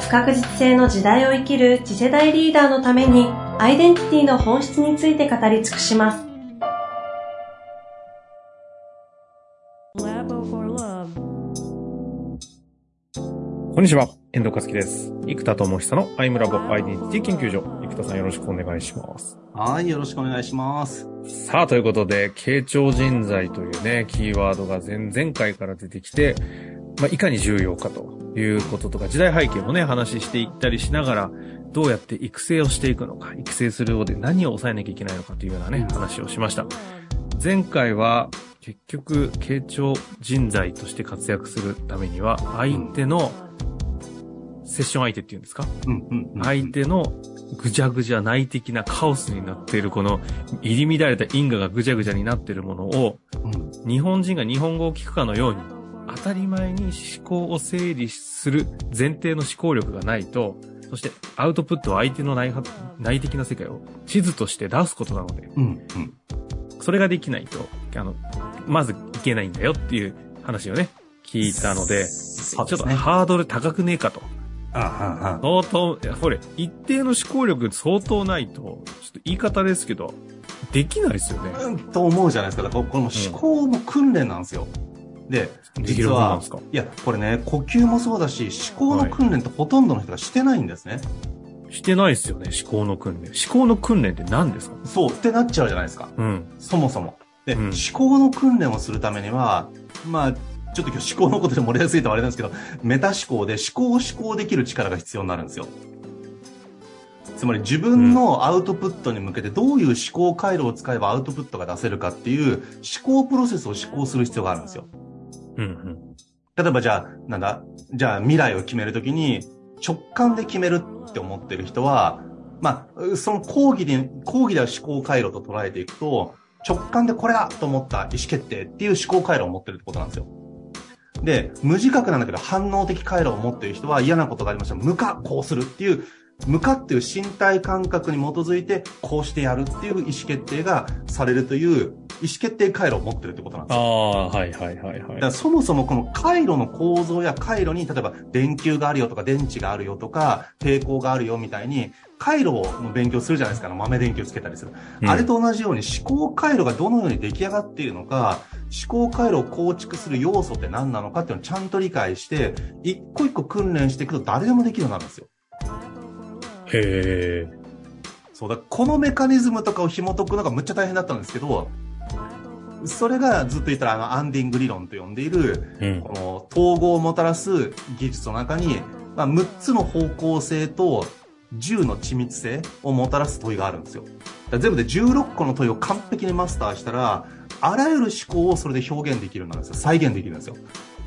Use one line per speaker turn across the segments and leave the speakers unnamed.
不確実性の時代を生きる次世代リーダーのためにアイデンティティの本質について語り尽くします。
こんにちは、遠藤和樹です。生田智久のアイムラボアイデンティティ研究所。生田さんよろしくお願いします。
はい、よろしくお願いします。
さあ、ということで、傾聴人材というね、キーワードが前々回から出てきて、まあ、いかに重要かということとか、時代背景もね、話していったりしながら、どうやって育成をしていくのか、育成する上で何を抑えなきゃいけないのかというようなね、話をしました。前回は、結局、傾聴人材として活躍するためには、相手の、セッション相手っていうんですか、相手のぐちゃぐちゃ内的なカオスになっているこの入り乱れた因果がぐちゃぐちゃになっているものを、日本人が日本語を聞くかのように当たり前に思考を整理する前提の思考力がないと、そしてアウトプットは相手の内内的な世界を地図として出すことなので、うんうん、それができないと、あの、まずいけないんだよっていう話をね、聞いたので、でね、ちょっとハードル高くねえかと。ああ相当、これ、一定の思考力相当ないと、ちょっと言い方ですけど、できないですよね。
うん、と思うじゃないですか。この思考の訓練なんですよ。うんで、実は、いや、これね、呼吸もそうだし、思考の訓練ってほとんどの人がしてないんですね。
はい、してないですよね、思考の訓練。思考の訓練って何ですか？
そう、ってなっちゃうじゃないですか。うん。そもそも。で、うん、思考の訓練をするためには、まあ、ちょっと今日思考のことで盛りやすいとあれなんですけど、メタ思考で思考を思考できる力が必要になるんですよ。つまり自分のアウトプットに向けてどういう思考回路を使えばアウトプットが出せるかっていう思考プロセスを思考する必要があるんですよ。うんうん。例えばじゃあ、なんだ、じゃあ未来を決めるときに直感で決めるって思ってる人は、まあ、その講義で、講義では思考回路と捉えていくと、直感でこれだと思った意思決定っていう思考回路を持ってるってことなんですよ。で、無自覚なんだけど反応的回路を持ってる人は嫌なことがありましたら、無か、こうするっていう向かっていう身体感覚に基づいて、こうしてやるっていう意思決定がされるという、意思決定回路を持ってるってことなんですよ。あ
あ、はいはいはいはい。
だからそもそもこの回路の構造や回路に、例えば電球があるよとか電池があるよとか、抵抗があるよみたいに、回路の勉強するじゃないですか、豆電球つけたりする、うん。あれと同じように思考回路がどのように出来上がっているのか、思考回路を構築する要素って何なのかっていうのをちゃんと理解して、一個一個訓練していくと誰でもできるようになるんですよ。
へえ。
そうだ、このメカニズムとかを紐解くのがむっちゃ大変だったんですけど、それがずっと言ったらあのアンディング理論と呼んでいる、うん、この統合をもたらす技術の中に、まあ、6つの方向性と10の緻密性をもたらす問いがあるんですよ。全部で16個の問いを完璧にマスターしたら、あらゆる思考をそれで表現できるようになるんですよ。再現できるんですよ。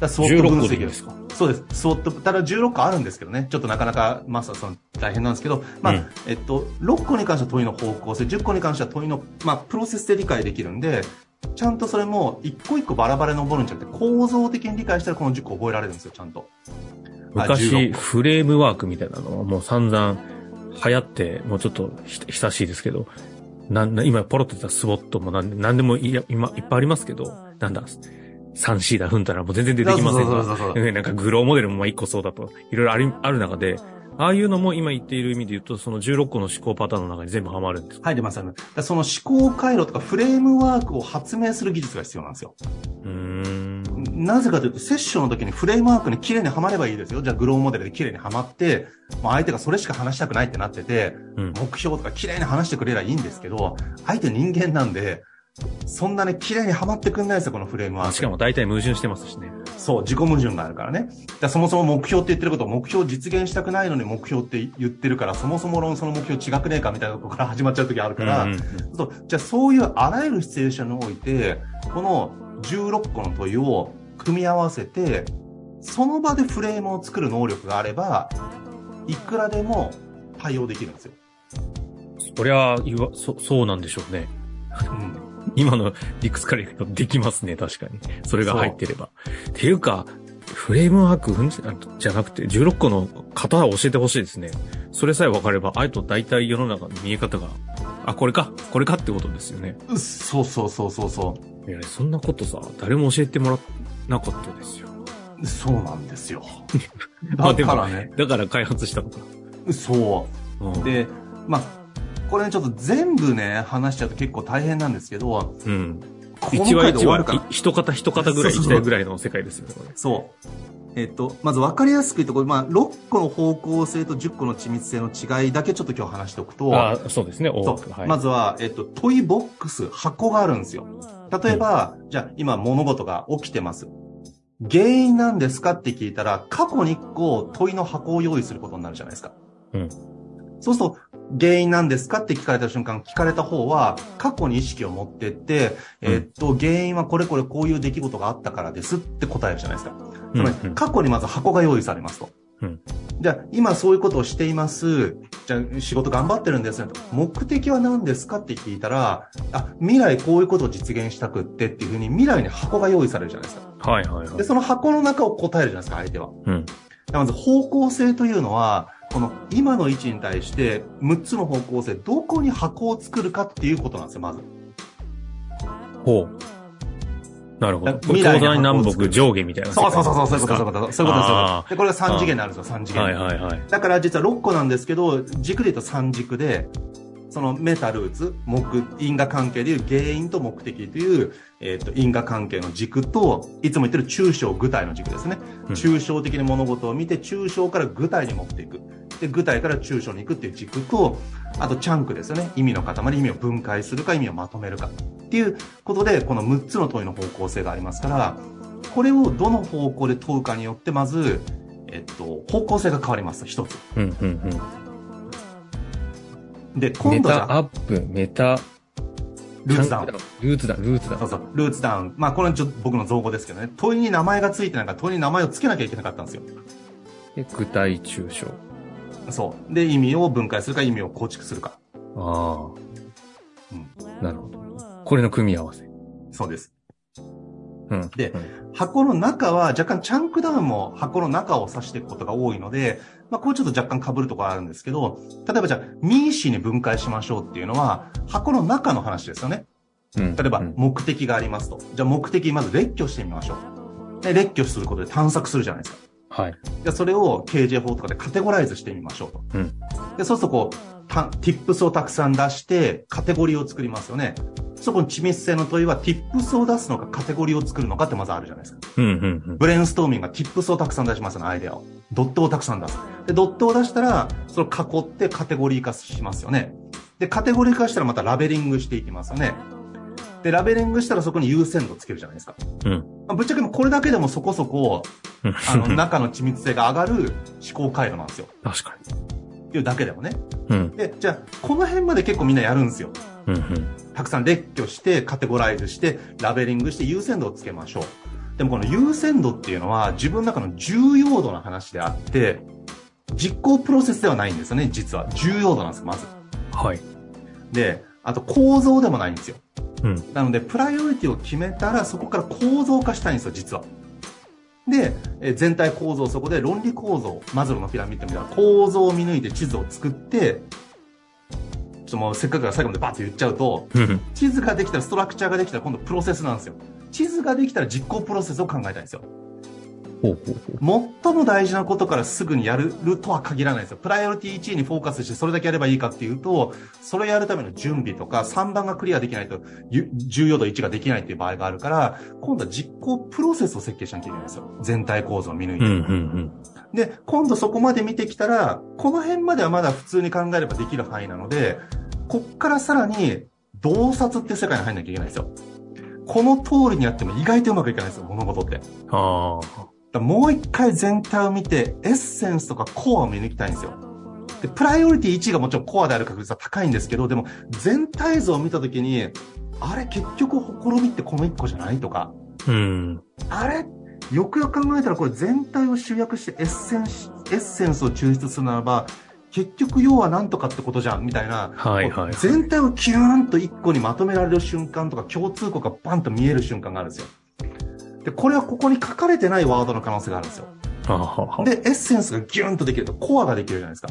だスウォット分析ですか
そうです。スウォット、ただ16個あるんですけどね。ちょっとなかなかマスターさん大変なんですけど、まあ、うん、えっと、6個に関しては問いの方向性、10個に関しては問いの、まあ、プロセスで理解できるんで、ちゃんとそれも一個一個バラバラに登るんじゃなくて、構造的に理解したらこの10個覚えられるんですよ、ちゃんと。
昔、フレームワークみたいなのはもう散々流行って、もうちょっと久しいですけど、な、今ポロってたスウォットもなんなんでもいや今いっぱいありますけど、なんだ、3C だ、踏んだらもう全然出てきませんが、なんかグローモデルもまあ1個そうだと、いろいろあるある中で、ああいうのも今言っている意味で言うと、その16個の思考パターンの中に全部はまるんです
入りますよね。その思考回路とかフレームワークを発明する技術が必要なんですよ。うんなぜかというと、セッションの時にフレームワークに綺麗にはまればいいですよ。じゃあグローモデルで綺麗にはまって、まあ、相手がそれしか話したくないってなってて、うん、目標とか綺麗に話してくれればいいんですけど、相手人間なんで、そんなね、綺麗にはまってくんないですよ、このフレームは。
しかも大体矛盾してますしね。
そう、自己矛盾があるからね。だそもそも目標って言ってることを目標実現したくないのに目標って言ってるから、そもそも論その目標違くねえかみたいなところから始まっちゃう時あるから、うんうんうん、そうじゃあそういうあらゆるシチュエーションにおいて、この16個の問いを組み合わせて、その場でフレームを作る能力があれば、いくらでも対応できるんですよ。
そりゃ、そ、そうなんでしょうね。うん。今の理屈からいくとできますね、確かに。それが入ってれば。っていうか、フレームワークじゃなくて、16個の型を教えてほしいですね。それさえ分かれば、あえと大体世の中の見え方が、あ、これか、これかってことですよね。
そうそうそうそうそ
う。いや、そんなことさ、誰も教えてもらなかったですよ。
そうなんですよ。
だからね。だから開発したのか。
そう。うん、で、まあ、これね、ちょっと全部ね、話しちゃうと結構大変なんですけど、
うん。一話一話、一方一方ぐらい行きたいぐらいの世界ですよね、これ。
そう。えっと、まず分かりやすく言うと、これ、まあ、6個の方向性と10個の緻密性の違いだけちょっと今日話しておくと、
あそうですね、
そう、はい、まずは、えっと、トイボックス、箱があるんですよ。例えば、うん、じゃあ、今物事が起きてます。原因なんですかって聞いたら、過去に1個問いの箱を用意することになるじゃないですか。
うん。
そうすると、原因なんですかって聞かれた瞬間、聞かれた方は、過去に意識を持ってって、うん、えー、っと、原因はこれこれこういう出来事があったからですって答えるじゃないですか。つまり、過去にまず箱が用意されますと。
うん、
じゃあ、今そういうことをしています。じゃあ、仕事頑張ってるんですねと。目的は何ですかって聞いたら、あ、未来こういうことを実現したくってっていうふうに未来に箱が用意されるじゃないです
か。はいはいはい。
で、その箱の中を答えるじゃないですか、相手は。
うん。
まず方向性というのは、この今の位置に対して6つの方向性、どこに箱を作るかっていうことなんですよ、まず。
ほう。なるほど。東西南北上下みたいな。
そうそうそうそう、そういうこと、そういうこと、そういうことですで、これが3次元になるんですよ、3次元。
はいはいはい。
だから実は6個なんですけど、軸で言うと3軸で、そのメタルーツ、目、因果関係でいう原因と目的という、えっ、ー、と、因果関係の軸と、いつも言ってる抽象具体の軸ですね。うん、抽象的に物事を見て、抽象から具体に持っていく。で、具体から抽象に行くっていう軸と、あとチャンクですよね。意味の塊、意味を分解するか、意味をまとめるか。っていうことで、この6つの問いの方向性がありますから、これをどの方向で問うかによって、まず、えっと、方向性が変わります、一つ。
うんうんうん
で、今度
メタアップ、メタ、
ルーツダウン。
ルーツダウン、ルーツダウン。
そうそう、ルーツダウン。まあ、これはちょっと僕の造語ですけどね。問いに名前がついてないから、問いに名前を付けなきゃいけなかったんですよ。
で、具体抽象。
そう。で、意味を分解するか、意味を構築するか。
ああ。うん。なるほど。これの組み合わせ。
そうです。
うん。
で、うん、箱の中は若干チャンクダウンも箱の中を指していくことが多いので、まあ、こうちょっと若干被るところあるんですけど、例えばじゃあ、ミーシーに分解しましょうっていうのは、箱の中の話ですよね。
うん、
例えば、目的がありますと。じゃあ、目的、まず列挙してみましょう。で、列挙することで探索するじゃないですか。
はい。
で、それを KJ 法とかでカテゴライズしてみましょうと。
うん。
で、そうするとこう、た、tips をたくさん出して、カテゴリーを作りますよね。そこに緻密性の問いは、tips を出すのか、カテゴリーを作るのかってまずあるじゃないですか。
うんうんうん。
ブレインストーミングが tips をたくさん出しますよね、アイデアを。ドットをたくさん出す。で、ドットを出したら、それを囲ってカテゴリー化しますよね。で、カテゴリー化したらまたラベリングしていきますよね。で、ラベリングしたらそこに優先度つけるじゃないですか。
うん。
まあ、ぶっちゃけもこれだけでもそこそこ、あの、中の緻密性が上がる思考回路なんですよ。
確か
に。いうだけでもね。
うん。
で、じゃあ、この辺まで結構みんなやるんですよ。
うんうん。
たくさん列挙して、カテゴライズして、ラベリングして優先度をつけましょう。でもこの優先度っていうのは自分の中の重要度の話であって、実行プロセスではないんですよね、実は。重要度なんですまず。
はい。
で、あと構造でもないんですよ。
うん。
なので、プライオリティを決めたら、そこから構造化したいんですよ、実は。で、え全体構造、そこで論理構造、マズローのピラミッドみたいな構造を見抜いて地図を作って、ちょっともうせっかくから最後までバッと言っちゃうと、地図ができたら、ストラクチャーができたら今度プロセスなんですよ。地図ができたら実行プロセスを考えたいんですよ。最も大事なことからすぐにやるとは限らないですよ。プライオリティ1位にフォーカスしてそれだけやればいいかっていうと、それやるための準備とか3番がクリアできないと重要度1ができないっていう場合があるから、今度は実行プロセスを設計しなきゃいけないんですよ。全体構造を見抜いて。
うんうんうん
で、今度そこまで見てきたら、この辺まではまだ普通に考えればできる範囲なので、こっからさらに、洞察って世界に入んなきゃいけないんですよ。この通りにやっても意外とうまくいかないんですよ、物事って。
あ
あ。もう一回全体を見て、エッセンスとかコアを見抜きたいんですよ。で、プライオリティ1がもちろんコアである確率は高いんですけど、でも全体像を見たときに、あれ結局ほころびってこの1個じゃないとか。
うん。
あれ？よくよく考えたらこれ全体を集約してエッセンス、エッセンスを抽出するならば、結局要は何とかってことじゃん、みたいな。
はいはい、はい、
全体をキューンと一個にまとめられる瞬間とか共通項がバンと見える瞬間があるんですよ。で、これはここに書かれてないワードの可能性があるんですよ。で、エッセンスがギューンとできるとコアができるじゃないですか。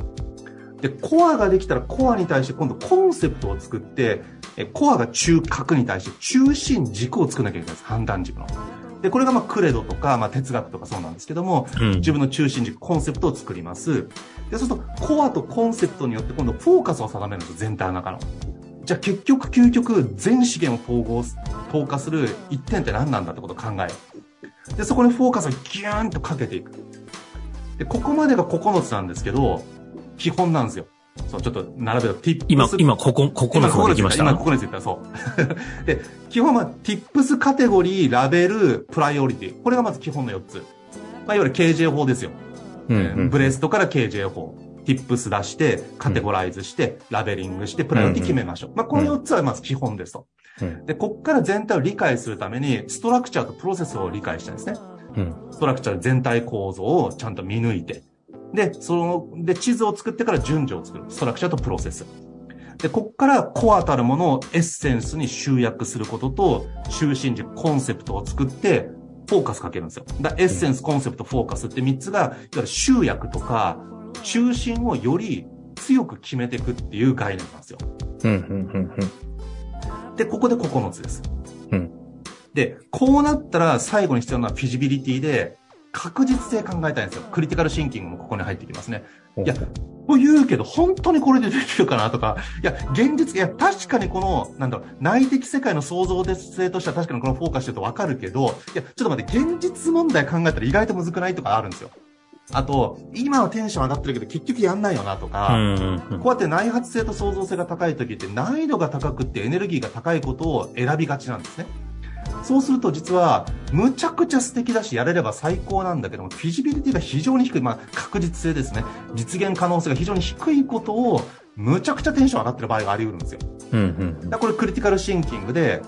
で、コアができたらコアに対して今度コンセプトを作って、えコアが中核に対して中心軸を作らなきゃいけないです。判断軸の。で、これがまあクレドとか、まあ哲学とかそうなんですけども、うん、自分の中心軸、コンセプトを作ります。で、そうすると、コアとコンセプトによって今度フォーカスを定めるんですよ、全体の中の。じゃあ結局、究極、全資源を統合、投下する一点って何なんだってことを考える。で、そこにフォーカスをギューンとかけていく。で、ここまでが9つなんですけど、基本なんですよ。そう、ちょっと並べる tips。
今、今、ここ、ここのまで来ました？
今、ここについたそう。で、基本は、 tips カテゴリー、ラベル、プライオリティ。これがまず基本の4つ。まあ、いわゆる KJ 法ですよ。うん、うん、ブレストから KJ 法。 tips 出して、カテゴライズして、うん、ラベリングして、プライオリティ決めましょう。まあ、この4つはまず基本ですと。うん、で、こっから全体を理解するために、ストラクチャーとプロセスを理解したんですね。うん、ストラクチャー全体構造をちゃんと見抜いて、で、その、で、地図を作ってから順序を作る。ストラクチャーとプロセス。で、こっからコアたるものをエッセンスに集約することと、中心軸、コンセプトを作って、フォーカスかけるんですよ。だエッセンス、コンセプト、フォーカスって3つが、いわゆる集約とか、中心をより強く決めていくっていう概念なんですよ。うんうんうんうん、で、ここで9つです。うん、で、こうなったら最後に必要なのはフィジビリティで、確実性考えたいんですよ。クリティカルシンキングもここに入ってきますね。いや、こう言うけど、本当にこれでできるかなとか、いや、現実、いや、確かにこの、なんだろう、内的世界の創造性としては確かにこのフォーカスしてるとわかるけど、いや、ちょっと待って、現実問題考えたら意外と難くないとかあるんですよ。あと、今はテンション上がってるけど結局やんないよなとか、こうやって内発性と創造性が高い時って難易度が高くってエネルギーが高いことを選びがちなんですね。そうすると実は、むちゃくちゃ素敵だし、やれれば最高なんだけども、フィジビリティが非常に低い、まあ、確実性ですね。実現可能性が非常に低いことを、むちゃくちゃテンション上がってる場合があり得るんですよ。うんうん、だこれクリティカルシンキングで、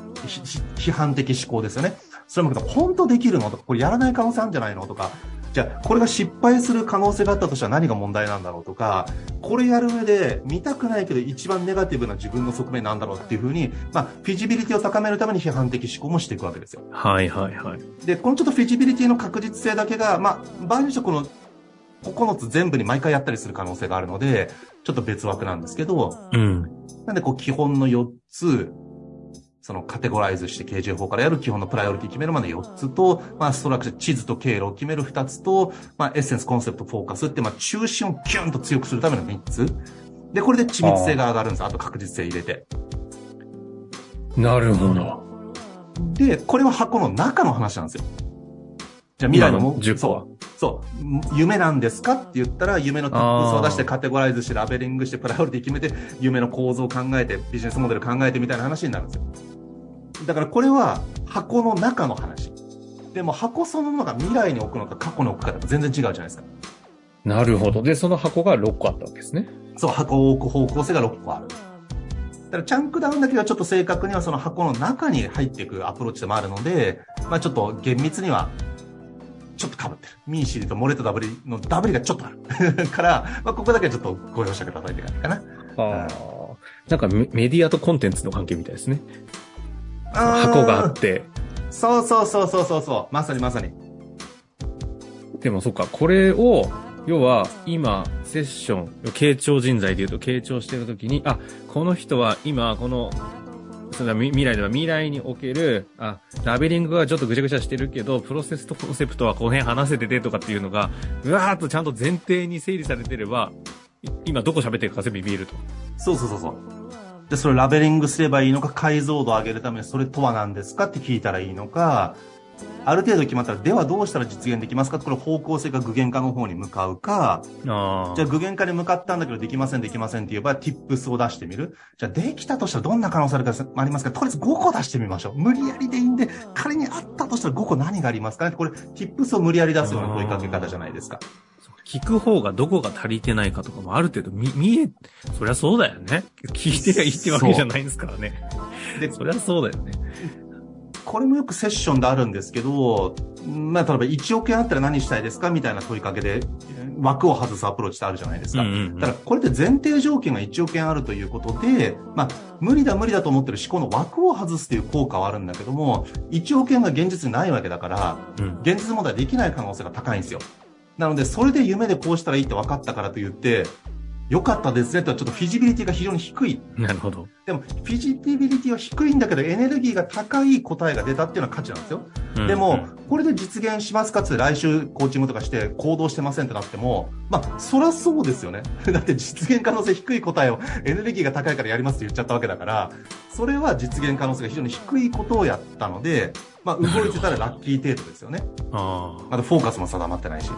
批判的思考ですよね。それも本当できるのとか、これやらない可能性あるんじゃないのとか、じゃあ、これが失敗する可能性があったとしたら何が問題なんだろうとか、これやる上で見たくないけど一番ネガティブな自分の側面なんだろうっていうふうに、まあ、フィジビリティを高めるために批判的思考もしていくわけですよ。
はいはいはい。
で、このちょっとフィジビリティの確実性だけが、まあ、場合にしてこの9つ全部に毎回やったりする可能性があるので、ちょっと別枠なんですけど、うん。なんでこう基本の4つ、そのカテゴライズして KJ 法からやる基本のプライオリティ決めるまで4つと、まあストラクチャー、地図と経路を決める2つと、まあエッセンス、コンセプト、フォーカスって、まあ中心をキュンと強くするための3つ。で、これで緻密性が上がるんです。あと確実性入れて。
なるほど。
で、これは箱の中の話なんですよ。じゃあ未来の
も、10
個は？そう。夢なんですかって言ったら、夢のトップスを出してカテゴライズしてラベリングしてプライオリティ決めて、夢の構造を考えて、ビジネスモデル考えてみたいな話になるんですよ。だからこれは箱の中の話。でも箱そのものが未来に置くのか過去に置くかと全然違うじゃないですか。
なるほど。で、その箱が6個あったわけですね。
そう、箱を置く方向性が6個ある。だからチャンクダウンだけはちょっと正確にはその箱の中に入っていくアプローチでもあるので、まあちょっと厳密にはちょっと被ってる。ミーシリとモレとダブリのダブリがちょっとある。から、まあここだけはちょっとご容赦くださいって感じかな。あ
あ、なんかメディアとコンテンツの関係みたいですね。箱があって。
そうそうそうそうそうそう。まさにまさに。
でもそっか、これを、要は今、セッション、傾聴人材で言うと傾聴してるときに、あ、この人は今、この、それ未来では未来における、あ、ラベリングがちょっとぐちゃぐちゃしてるけど、プロセスとコンセプトはこの辺話せててとかっていうのが、うわーっとちゃんと前提に整理されてれば、今どこ喋ってるか全部見えると。
そうそうそうそう。で、それラベリングすればいいのか、解像度を上げるためにそれとは何ですかって聞いたらいいのか、ある程度決まったら、ではどうしたら実現できますかこれ方向性が具現化の方に向かうか、じゃあ具現化に向かったんだけどできませんできませんって言えば、ティップスを出してみる。じゃあできたとしたらどんな可能性ありますかとりあえず5個出してみましょう。無理やりでいいんで、仮にあったとしたら5個何がありますかねこれ、ティップスを無理やり出すような問いかけ方じゃないですか。
聞く方がどこが足りてないかとかもある程度見、見え、そりゃそうだよね。聞いてりゃいいってわけじゃないんですからね。で、そりゃそうだよね。
これもよくセッションであるんですけど、まあ、例えば1億円あったら何したいですかみたいな問いかけで、枠を外すアプローチってあるじゃないですか。うんうんうん、だから、これって前提条件が1億円あるということで、まあ、無理だ無理だと思ってる思考の枠を外すという効果はあるんだけども、1億円が現実にないわけだから、うん、現実問題できない可能性が高いんですよ。なので、それで夢でこうしたらいいって分かったからと言って、良かったですねとはちょっとフィジビリティが非常に低い。
なるほど。
でも、フィジビリティは低いんだけど、エネルギーが高い答えが出たっていうのは価値なんですよ。うん、でも、これで実現しますかつ来週コーチングとかして行動してませんってなっても、まあ、そらそうですよね。だって実現可能性低い答えをエネルギーが高いからやりますって言っちゃったわけだから、それは実現可能性が非常に低いことをやったので、まあ、動いてたらラッキー程度ですよね。あまだフォーカスも定まってないし。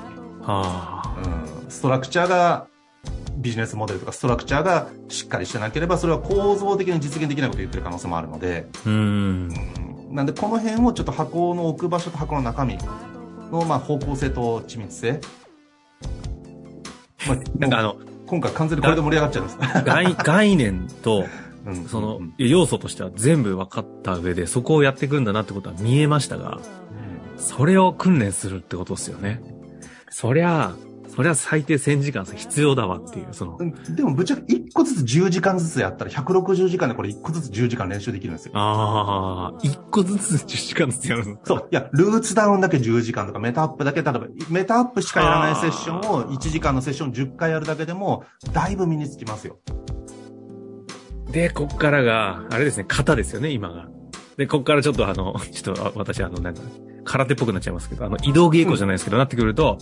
はあ、うん、ストラクチャーがビジネスモデルとかストラクチャーがしっかりしてなければ、それは構造的に実現できないことを言ってる可能性もあるので、うん、なんでこの辺をちょっと箱の置く場所と箱の中身の、まあ、方向性と緻密性。まあ、なんかあの、今回完全にこれで盛り上がっちゃいます。
概概念と、その、要素としては全部分かった上で、そこをやっていくんだなってことは見えましたが、それを訓練するってことですよね。そりゃ、それは最低1000時間必要だわっていう、その。
でもぶっちゃけ1個ずつ10時間ずつやったら160時間でこれ1個ずつ10時間練習できるんですよ。
ああ、1個ずつ10時間ずつやるの？
そう。いや、ルーツダウンだけ10時間とかメタアップだけ、例えばメタアップしかやらないセッションを1時間のセッション10回やるだけでも、だいぶ身につきますよ。
で、こっからが、あれですね、型ですよね、今が。で、こっからちょっとあの、ちょっと私あの、なんか、空手っぽくなっちゃいますけど、あの、移動稽古じゃないですけど、うん、なってくると、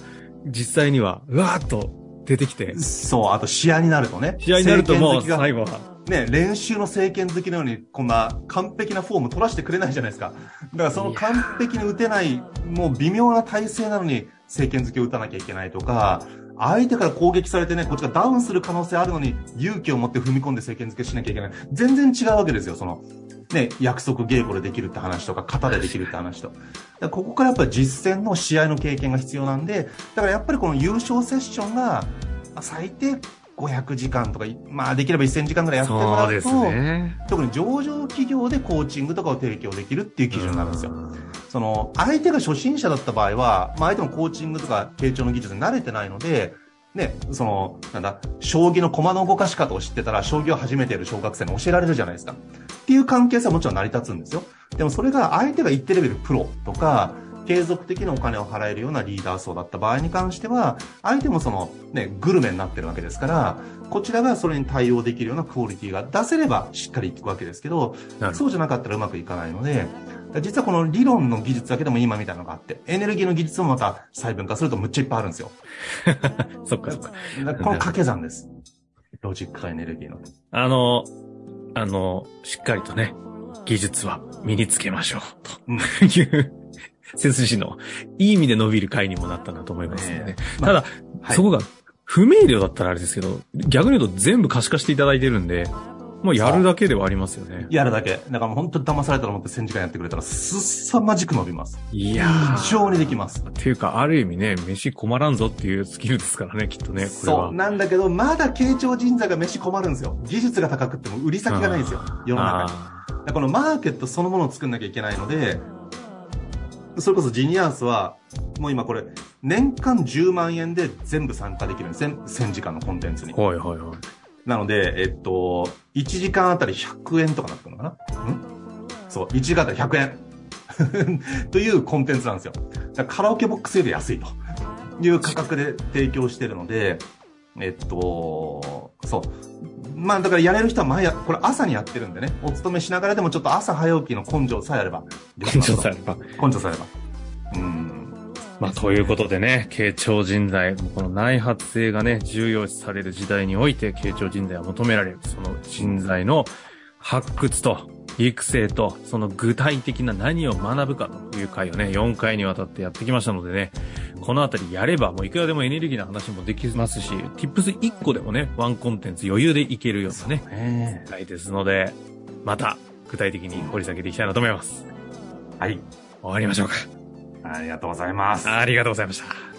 実際には、うわーっと出てきて。
そう、あと試合になるとね。
試合になるともう最後は。
ね、練習の政権好きのように、こんな完璧なフォーム取らせてくれないじゃないですか。だからその完璧に打てない、もう微妙な体勢なのに、政権好きを打たなきゃいけないとか、相手から攻撃されてね、こっちがダウンする可能性あるのに、勇気を持って踏み込んで政権付けしなきゃいけない。全然違うわけですよ、その。ね、約束稽古でできるって話とか、型でできるって話と。ここからやっぱり実践の試合の経験が必要なんで、だからやっぱりこの優勝セッションが、最低500時間とか、まあできれば1000時間ぐらいやってもらうと、ね、特に上場企業でコーチングとかを提供できるっていう基準になるんですよ。その、相手が初心者だった場合は、まあ相手もコーチングとか傾聴の技術に慣れてないので、ね、その、なんだ、将棋の駒の動かし方を知ってたら、将棋を初めてやる小学生に教えられるじゃないですか。っていう関係性はもちろん成り立つんですよ。でもそれが相手が一定レベルプロとか、継続的なお金を払えるようなリーダー層だった場合に関しては、相手もその、ね、グルメになってるわけですから、こちらがそれに対応できるようなクオリティが出せればしっかりいくわけですけど、そうじゃなかったらうまくいかないので、実はこの理論の技術だけでも今みたいなのがあって、エネルギーの技術もまた細分化するとむっちゃいっぱいあるんですよ。
そっかそっか。この
掛け算です。ロジックとエネルギーの。
あの、あの、しっかりとね、技術は身につけましょう、という、背筋の、いい意味で伸びる回にもなったなと思いますね。ねただ、はい、そこが、不明瞭だったらあれですけど、逆に言うと全部可視化していただいてるんで、もうやるだけではありますよね。
やるだけ。だから本当に騙されたと思って1000時間やってくれたら、すさまじく伸びます。
いや
ー。非常にできます。
っていうか、ある意味ね、飯困らんぞっていうスキルですからね、きっとね、こ
れは。そう。なんだけど、まだ傾聴人材が飯困るんですよ。技術が高くっても売り先がないんですよ。世の中に。このマーケットそのものを作んなきゃいけないので、それこそジニアースは、もう今これ、年間10万円で全部参加できるんです。1000時間のコンテンツに。
はいはいはい。
なので、えっと、1時間あたり100円とかなってるのかな？ん？そう、1時間あたり100円。というコンテンツなんですよ。カラオケボックスより安いという価格で提供してるので、えっと、そう。まあだからやれる人は毎これ朝にやってるんでね、お勤めしながらでもちょっと朝早起きの根性さえあれば。
根性さえあれば。
根性さえあれば。うん。
まあ、ということでね、傾聴人材、この内発性がね、重要視される時代において、傾聴人材は求められる、その人材の発掘と、育成と、その具体的な何を学ぶかという回をね、4回にわたってやってきましたのでね、このあたりやれば、もういくらでもエネルギーの話もできますし、Tips1 個でもね、ワンコンテンツ余裕でいけるようなね、回ですので、また具体的に掘り下げていきたいなと思います。
はい。
終わりましょうか。
ありがとうございます。
ありがとうございました。